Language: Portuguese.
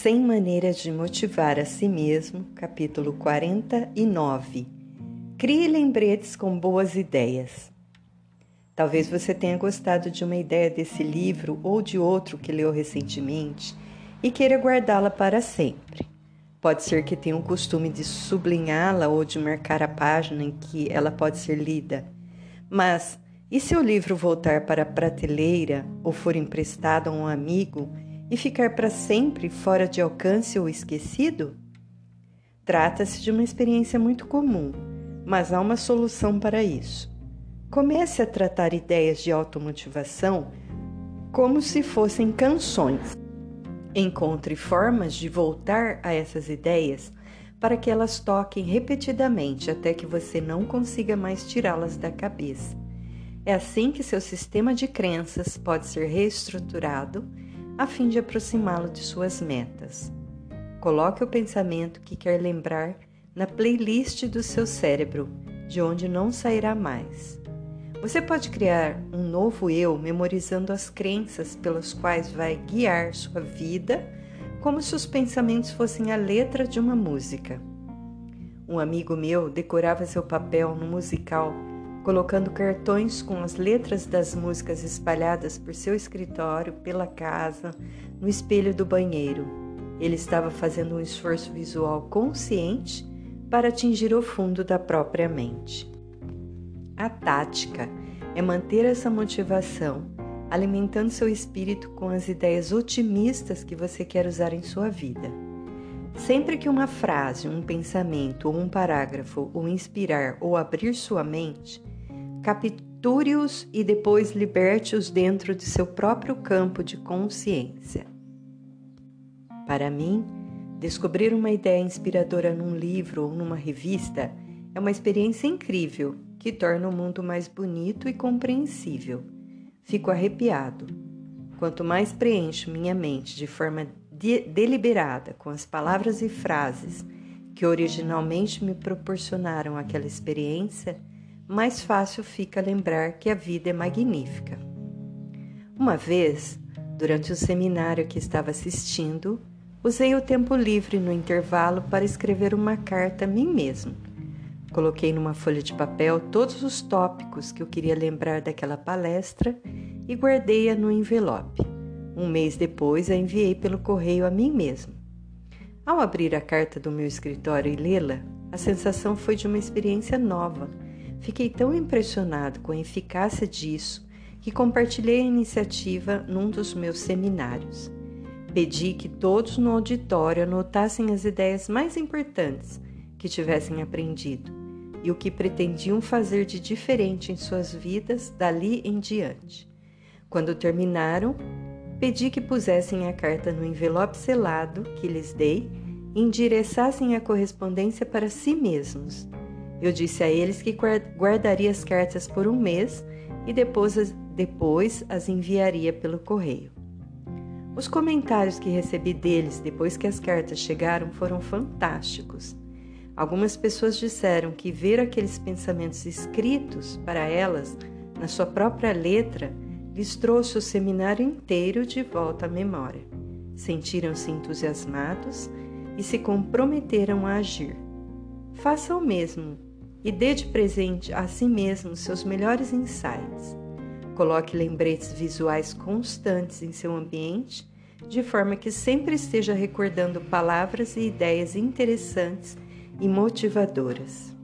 100 maneiras de motivar a si mesmo, capítulo 49. Crie lembretes com boas ideias. Talvez você tenha gostado de uma ideia desse livro ou de outro que leu recentemente e queira guardá-la para sempre. Pode ser que tenha o costume de sublinhá-la ou de marcar a página em que ela pode ser lida. Mas e se o livro voltar para a prateleira ou for emprestado a um amigo? E ficar para sempre fora de alcance ou esquecido? Trata-se de uma experiência muito comum, mas há uma solução para isso. Comece a tratar ideias de automotivação como se fossem canções. Encontre formas de voltar a essas ideias para que elas toquem repetidamente até que você não consiga mais tirá-las da cabeça. É assim que seu sistema de crenças pode ser reestruturado a fim de aproximá-lo de suas metas. Coloque o pensamento que quer lembrar na playlist do seu cérebro, de onde não sairá mais. Você pode criar um novo eu memorizando as crenças pelas quais vai guiar sua vida, como se os pensamentos fossem a letra de uma música. Um amigo meu decorava seu papel no musical colocando cartões com as letras das músicas espalhadas por seu escritório, pela casa, no espelho do banheiro. Ele estava fazendo um esforço visual consciente para atingir o fundo da própria mente. A tática é manter essa motivação, alimentando seu espírito com as ideias otimistas que você quer usar em sua vida. Sempre que uma frase, um pensamento ou um parágrafo o inspirar ou abrir sua mente, capture-os e depois liberte-os dentro de seu próprio campo de consciência. Para mim, descobrir uma ideia inspiradora num livro ou numa revista é uma experiência incrível que torna o mundo mais bonito e compreensível. Fico arrepiado. Quanto mais preencho minha mente de forma de deliberada com as palavras e frases que originalmente me proporcionaram aquela experiência, mais fácil fica lembrar que a vida é magnífica. Uma vez, durante o seminário que estava assistindo, usei o tempo livre no intervalo para escrever uma carta a mim mesmo. Coloquei numa folha de papel todos os tópicos que eu queria lembrar daquela palestra e guardei-a no envelope. Um mês depois, a enviei pelo correio a mim mesmo. Ao abrir a carta do meu escritório e lê-la, a sensação foi de uma experiência nova Fiquei tão impressionado com a eficácia disso que compartilhei a iniciativa num dos meus seminários. Pedi que todos no auditório anotassem as ideias mais importantes que tivessem aprendido e o que pretendiam fazer de diferente em suas vidas dali em diante. Quando terminaram, pedi que pusessem a carta no envelope selado que lhes dei e endereçassem a correspondência para si mesmos eu disse a eles que guardaria as cartas por um mês e depois depois as enviaria pelo correio. Os comentários que recebi deles depois que as cartas chegaram foram fantásticos. Algumas pessoas disseram que ver aqueles pensamentos escritos para elas na sua própria letra lhes trouxe o seminário inteiro de volta à memória. Sentiram-se entusiasmados e se comprometeram a agir. Faça o mesmo e dê de presente a si mesmo seus melhores insights. Coloque lembretes visuais constantes em seu ambiente, de forma que sempre esteja recordando palavras e ideias interessantes e motivadoras.